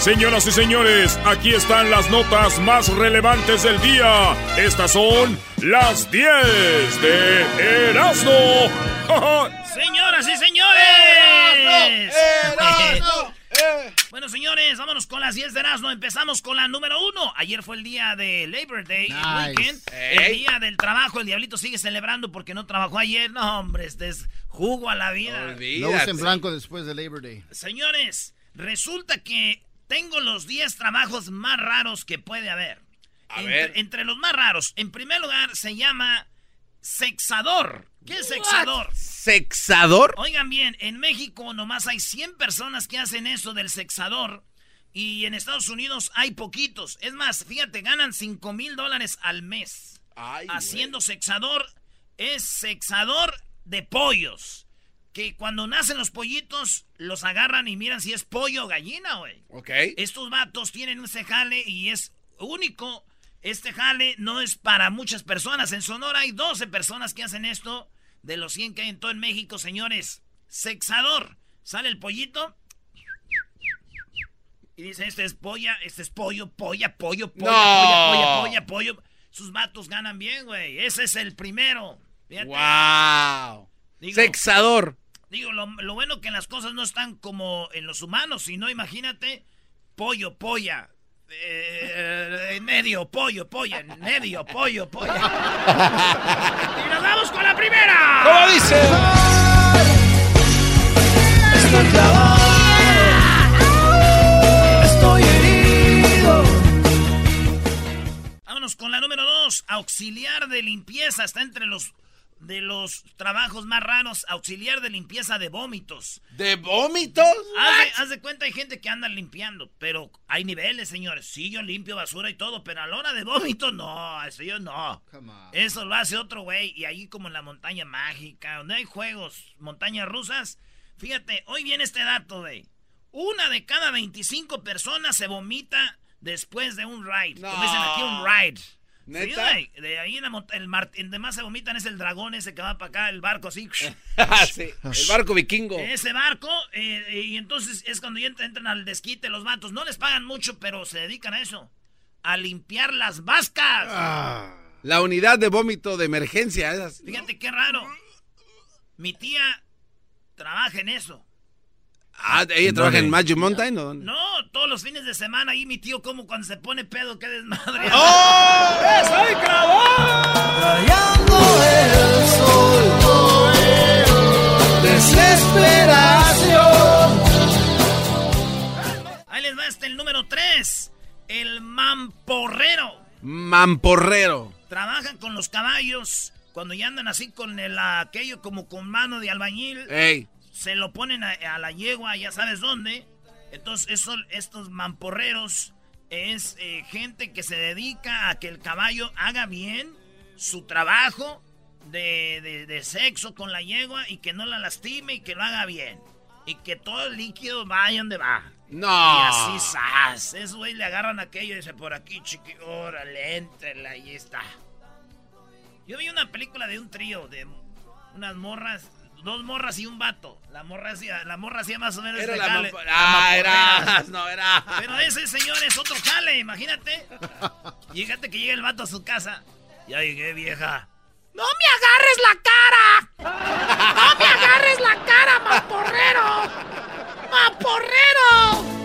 Señoras y señores, aquí están las notas más relevantes del día. Estas son las 10 de Erasmo. Señoras y señores. Bueno, señores, vámonos con las 10 de Erasmo. Empezamos con la número uno. Ayer fue el día de Labor Day, el weekend. El día del trabajo. El diablito sigue celebrando porque no trabajó ayer. No, hombre, este es jugo a la vida. No usen blanco después de Labor Day. Señores, resulta que tengo los 10 trabajos más raros que puede haber. A entre, ver. entre los más raros, en primer lugar, se llama sexador. ¿Qué es sexador? ¿Sexador? Oigan bien, en México nomás hay 100 personas que hacen eso del sexador. Y en Estados Unidos hay poquitos. Es más, fíjate, ganan 5 mil dólares al mes. haciendo sexador. Es sexador de pollos. Que cuando nacen los pollitos, los agarran y miran si es pollo o gallina, güey. Ok. Estos vatos tienen ese jale y es único. Este jale no es para muchas personas. En Sonora hay 12 personas que hacen esto. De los 100 que hay en todo en México, señores. Sexador. Sale el pollito. Y dice, este es polla, este es pollo, polla, pollo, polla, No. polla, polla, polla, pollo. Sus vatos ganan bien, güey. Ese es el primero. Fíjate. ¡Wow! Digo- Sexador. Digo, lo, lo bueno que las cosas no están como en los humanos, sino imagínate, pollo, polla, eh, en medio, pollo, polla, en medio, pollo, polla. y nos vamos con la primera. ¿Cómo dice? Estoy herido. Vámonos con la número dos, auxiliar de limpieza, está entre los de los trabajos más raros, auxiliar de limpieza de vómitos. ¿De vómitos? Haz de, haz de cuenta, hay gente que anda limpiando, pero hay niveles, señores. Sí, yo limpio basura y todo, pero a la hora de vómito, no, eso yo no. Eso lo hace otro güey. Y ahí como en la montaña mágica, donde hay juegos, montañas rusas. Fíjate, hoy viene este dato, güey. Una de cada 25 personas se vomita después de un ride. Como dicen aquí, un ride. Sí, ¿Neta? güey, de ahí en la el, mar- el de más se vomitan es el dragón ese que va para acá, el barco así. Ah, sí, El barco vikingo. Ese barco, eh, y entonces es cuando ya entran, entran al desquite los vatos. No les pagan mucho, pero se dedican a eso. A limpiar las vascas. Ah. La unidad de vómito de emergencia. esas. Fíjate qué raro. Mi tía trabaja en eso. Ah, ¿ella trabaja en. Magic Mountain o dónde? No, todos los fines de semana ahí mi tío como cuando se pone pedo, qué desmadre. ¡Oh! ¡Soy ¡Desesperación! Ahí les va este el número 3. El mamporrero. Mamporrero. Trabajan con los caballos. Cuando ya andan así con el aquello como con mano de albañil. Ey. Se lo ponen a, a la yegua, ya sabes dónde. Entonces, eso, estos mamporreros es eh, gente que se dedica a que el caballo haga bien su trabajo de, de- de sexo con la yegua y que no la lastime y que lo haga bien. Y que todo el líquido vaya donde va. No. Y así, ¡zas! Esos güey le agarran aquello y dice, por aquí, chiqui, órale, éntrale, ahí está. Yo vi una película de un trío, de unas morras, dos morras y un vato. La morra hacía, la morra hacía más o menos era este la jale. Ah, era, no, era. Pero ese señor es otro jale, imagínate. Fíjate que llega el vato a su casa. Ya llegué, vieja. ¡No me agarres la cara! ¡No me agarres la cara, maporrero! ¡Maporrero!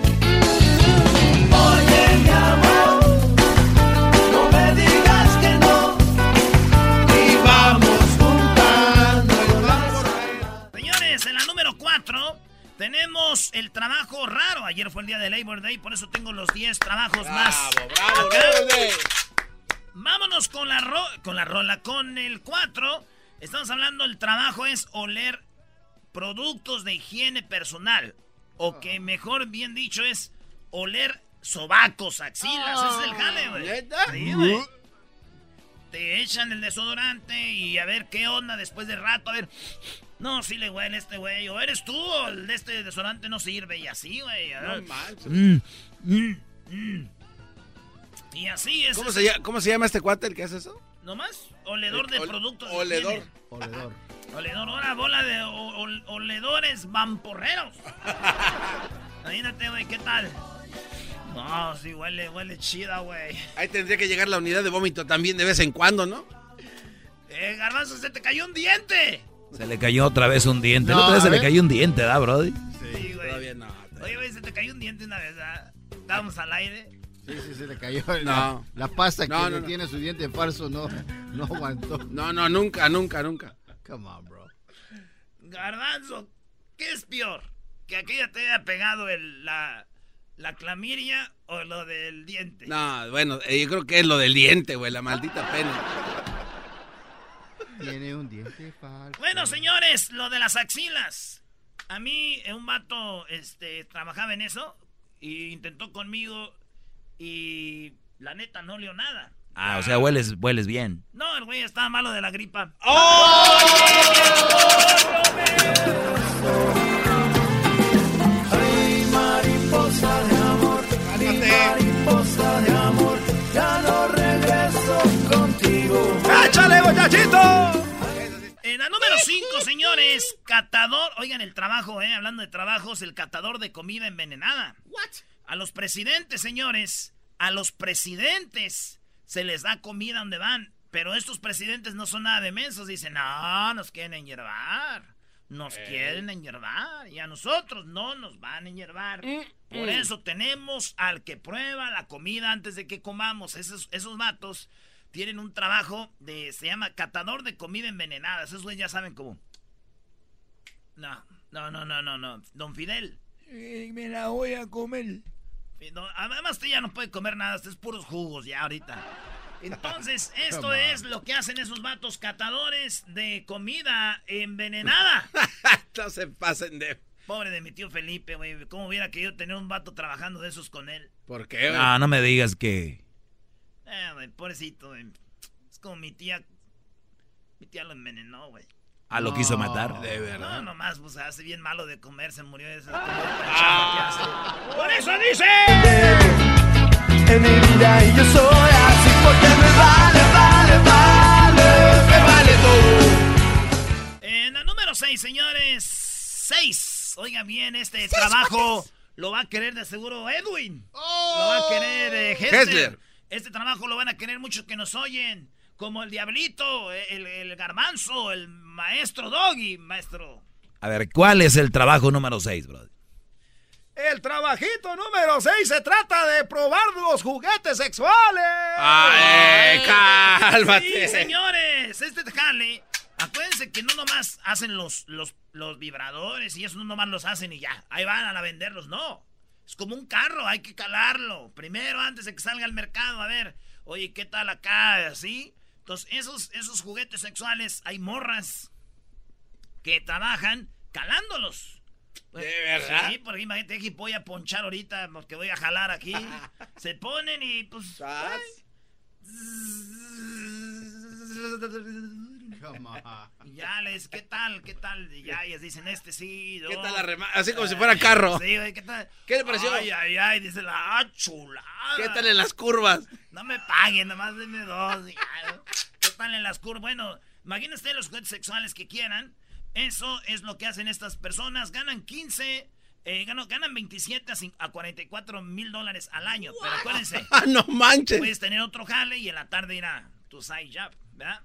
El trabajo raro. Ayer fue el día de Labor Day, por eso tengo los 10 trabajos más. Bravo, bravo, Vámonos con la, con la rola, con el 4. Estamos hablando, el trabajo es oler productos de higiene personal. O que mejor bien dicho es oler sobacos, axilas. Ese es el jale, güey. Sí, güey. Te echan el desodorante y a ver qué onda después de rato. A ver, no, sí le huele este güey. O eres tú o el de este desodorante no sirve. Y así, güey. No manches. Mm, mm, mm. Y así es. ¿Cómo se, llama, ¿Cómo se, llama, este cuate el que hace eso? ¿Nomás? Oledor de productos. Oledor. Oledor. Oledor, una bola de oledores vamporreros. Imagínate, güey, ¿qué tal? No, sí, huele, huele chida, güey. Ahí tendría que llegar la unidad de vómito también de vez en cuando, ¿no? Eh, Garbanzo, se te cayó un diente. Se le cayó otra vez un diente. otra vez se le cayó un diente, ¿da, Brody? Sí, güey. Todavía no. Oye, güey, se te cayó un diente una vez, ¿ah? Estábamos al aire. Sí, sí, se le cayó. No. La, pasta que tiene su diente falso no, no aguantó. No, no, nunca, nunca, nunca. Come on, bro. Garbanzo, ¿qué es peor? ¿Que aquella te haya pegado el, la, la clamiria o lo del diente? No, bueno, eh, yo creo que es lo del diente, güey, la maldita pena. Tiene un diente falso. Bueno, señores, lo de las axilas. A mí, un vato este, trabajaba en eso y intentó conmigo y la neta no leo nada. Ah, o sea, hueles, hueles bien. No, el güey estaba malo de la gripa. ¡Oh! Ay, ¡Échale, muchachito! En la número 5, señores, catador. Oigan el trabajo, eh, hablando de trabajos, el catador de comida envenenada. What? A los presidentes, señores, a los presidentes se les da comida donde van. Pero estos presidentes no son nada de mensos. Dicen, no, nos quieren enyerbar. Nos quieren enyerbar. Y a nosotros no nos van a enyerbar. Mm, Por mm. eso tenemos al que prueba la comida antes de que comamos. Esos, esos vatos tienen un trabajo de. Se llama catador de comida envenenada. Esos güeyes ya saben cómo. No, no, no, no, no, no. Don Fidel. me la voy a comer además usted ya no puede comer nada, usted es puros jugos ya ahorita. Entonces, esto es lo que hacen esos vatos catadores de comida envenenada. no se pasen de... Pobre de mi tío Felipe, güey. ¿Cómo hubiera querido tener un vato trabajando de esos con él? ¿Por qué, No, no me digas que... Eh, güey, pobrecito, güey. Es como mi tía... Mi tía lo envenenó, güey. Ah, lo quiso matar. De verdad. No, nomás, pues hace bien malo de comer, se murió de esa. Ah. Por eso dice. En mi vida y yo soy así porque me vale, vale, vale, me vale todo. En la número 6, señores. 6. Oigan bien, este trabajo lo va a querer de seguro Edwin. Oh. Lo va a querer eh, Este trabajo lo van a querer muchos que nos oyen como el diablito, el, el garbanzo, el maestro Doggy, maestro. A ver, ¿cuál es el trabajo número 6, brother? El trabajito número 6 se trata de probar los juguetes sexuales. ¡Ay, cálmate! Sí, señores, este jale, acuérdense que no nomás hacen los, los, los vibradores y eso no nomás los hacen y ya, ahí van a venderlos, no. Es como un carro, hay que calarlo. Primero, antes de que salga al mercado, a ver, oye, ¿qué tal acá? Así. Entonces, esos, esos juguetes sexuales, hay morras que trabajan calándolos. ¿De verdad? Sí, porque imagínate que voy a ponchar ahorita porque voy a jalar aquí. Se ponen y pues... Ya les, ¿qué tal? ¿Qué tal? Y ya ellas dicen, este sí. ¿Qué tal la rema? Así como si fuera carro. Sí, ¿qué tal? ¿Qué le pareció? Ay, ay, ay, dice la ah, chulada. ¿Qué tal en las curvas? No me paguen, nomás denme dos. ¿Qué tal en las curvas? Bueno, imagínense los juguetes sexuales que quieran. Eso es lo que hacen estas personas. Ganan 15, eh, ganan, ganan 27 a 44 mil dólares al año. Pero acuérdense. no manches. Puedes tener otro jale y en la tarde ir a tu side job, ¿verdad?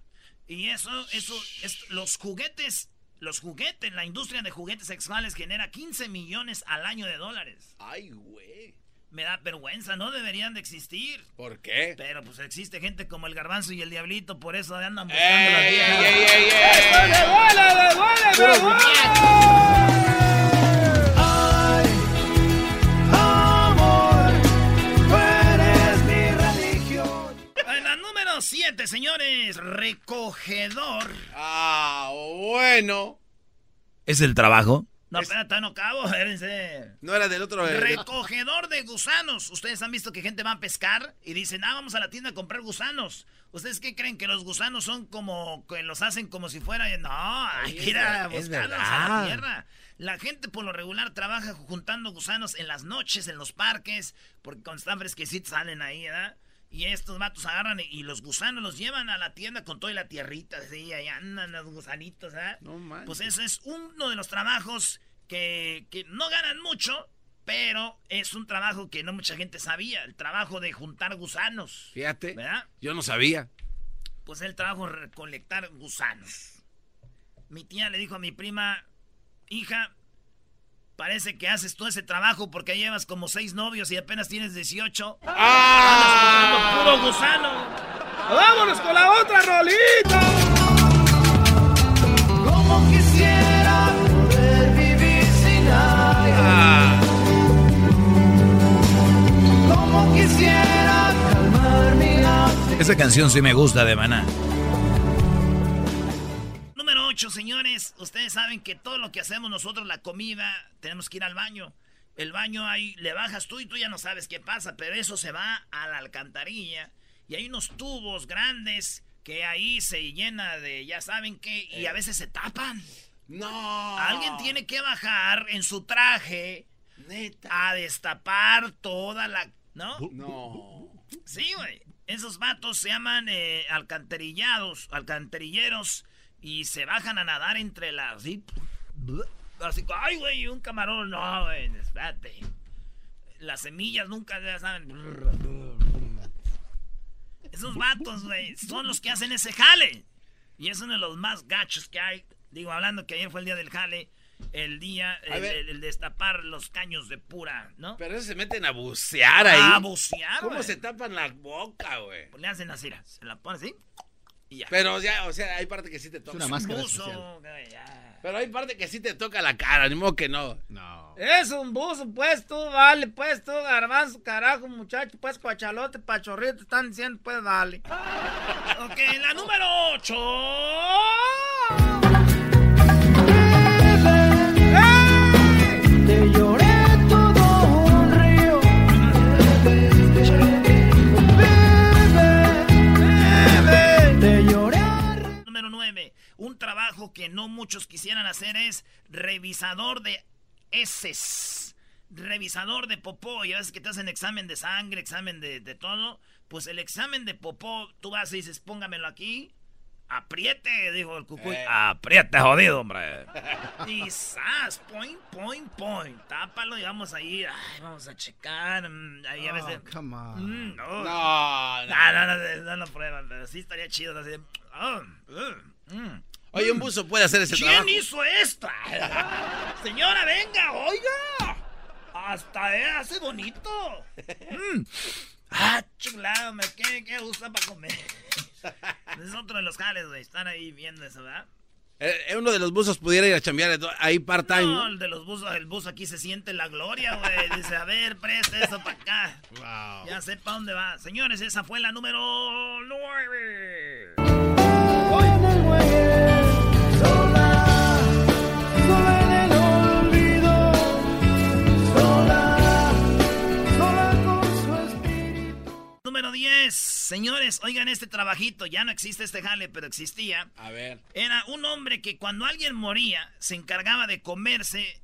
Y eso, eso, es, los juguetes, los juguetes, la industria de juguetes sexuales genera 15 millones al año de dólares. Ay, güey. Me da vergüenza, no deberían de existir. ¿Por qué? Pero pues existe gente como el garbanzo y el diablito, por eso andan buscando la vida. ¡Ey, ey, ey! ey! ¡Me duele, me duele, me duele! 7, señores. Recogedor. Ah, bueno. ¿Es el trabajo? No, espérate, no cabo, espérense. No era del otro. Recogedor de gusanos. Ustedes han visto que gente va a pescar y dicen, ah, vamos a la tienda a comprar gusanos. ¿Ustedes qué creen? Que los gusanos son como, que los hacen como si fueran... Eh, no, hay que ir a buscarlos a la tierra. La gente por lo regular trabaja juntando gusanos en las noches, en los parques, porque cuando están fresquecitos salen ahí, ¿verdad? Y estos vatos agarran y, los gusanos los llevan a la tienda con toda la tierrita, así, ahí andan los gusanitos, ¿verdad? No manches. Pues ese es uno de los trabajos que, que no ganan mucho, pero es un trabajo que no mucha gente sabía, el trabajo de juntar gusanos. Fíjate. ¿Verdad? Yo no sabía. Pues el trabajo de recolectar gusanos. Mi tía le dijo a mi prima, hija, parece que haces todo ese trabajo porque llevas como seis novios y apenas tienes 18. ¡Ah! Puro gusano. ¡Vámonos con la otra rolita! Como quisiera poder vivir sin aire. Ah. Como quisiera calmar mi. Esa canción sí me gusta de Maná. Número 8, señores. Ustedes saben que todo lo que hacemos nosotros, la comida, tenemos que ir al baño. El baño ahí le bajas tú y tú ya no sabes qué pasa, pero eso se va a la alcantarilla. Y hay unos tubos grandes que ahí se llena de, ya saben qué, y a veces se tapan. No. Alguien tiene que bajar en su traje a destapar toda la... ¿No? No. Sí, güey. Esos vatos se llaman eh, alcantarillados, alcantarilleros, y se bajan a nadar entre las... Así, así, ay, güey, un camarón, no, güey, espérate. Las semillas nunca ya saben... Esos vatos, güey, son los que hacen ese jale. Y es uno de los más gachos que hay. Digo, hablando que ayer fue el día del jale, el día, el, ver. el- el destapar los caños de pura, ¿no? Pero esos se meten a bucear ahí. A bucear, ¿Cómo se tapan la boca, güey? Pues le hacen así, se la pone así y ya. Pero ya, o sea, hay parte que sí te toca. una máscara Buzo, especial. ya. Pero hay parte que sí te toca la cara, ni modo que no. No. Es un buzo, pues tú, vale, pues tú, garbanzo, carajo, muchacho, pues cuachalote, pachorrito, te están diciendo, pues vale. Ok, la número 8. Que no muchos quisieran hacer es revisador de heces. Revisador de popó. Ya ves que te hacen examen de sangre, examen de, de todo. Pues el examen de popó, tú vas y dices, póngamelo aquí. Apriete, dijo el cucuy. Eh. Aprieta, jodido, hombre. Y sas, point, point, point. Tápalo y vamos ahí. Ay, vamos a checar. mm, Ahí a veces. Oh, come on. Mm, no. No, no. No, no, no, no, lo prueban, pero sí estaría chido. Así, ah, uh, mm. Oye, un buzo puede hacer ese ¿Quién trabajo. hizo esta? Señora, venga, oiga. Hasta eh, hace bonito. Mm. Ah, chulado, me ¿qué, qué gusta para comer? es otro de los jales, güey. Estar ahí viendo eso, ¿verdad? Eh, uno de los buzos pudiera ir a chambear ahí part-time. No, el de los buzos, el bus aquí se siente la gloria, güey. Dice, a ver, presta eso para acá. Wow. Ya sé para dónde va. Señores, esa fue la número 9. Señores, oigan este trabajito. Ya no existe este jale, pero existía. A ver. Era un hombre que cuando alguien moría se encargaba de comerse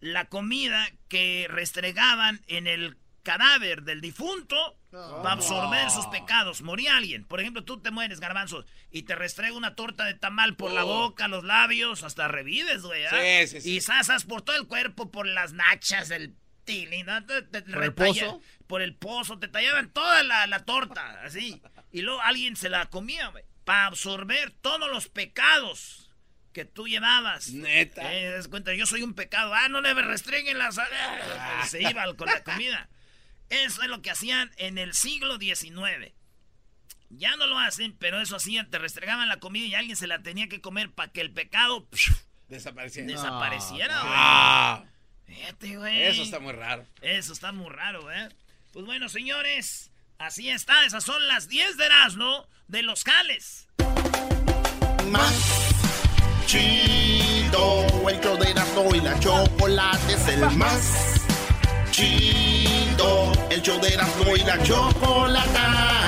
la comida que restregaban en el cadáver del difunto para absorber sus pecados. Moría alguien. Por ejemplo, tú te mueres, garbanzos, y te restrega una torta de tamal por la Oh. boca, los labios, hasta revives, güey. ¿ah? Sí, sí, sí. Y sasas por todo el cuerpo, por las nachas, el tilín, ¿no? Te- te- ¿Por el retalla- pozo? Por el pozo, te tallaban toda la, la torta, así. Y luego alguien se la comía, güey, para absorber todos los pecados que tú llevabas. Neta. Eh, das cuenta, yo soy un pecado. Ah, no le restringen las... Ah. Se iba con la comida. Eso es lo que hacían en el siglo XIX. Ya no lo hacen, pero eso hacían. Te restregaban la comida y alguien se la tenía que comer para que el pecado psh, Desapareciendo. desapareciera, güey. Ah, Fíjate, güey. eso está muy raro. Eso está muy raro, ¿eh? Pues bueno, señores, Así está, esas son las 10 de Erasmo de los Cales. Más chido, el show de Erasmo y la chocolate es el más chido, el show de Erasmo y la chocolate.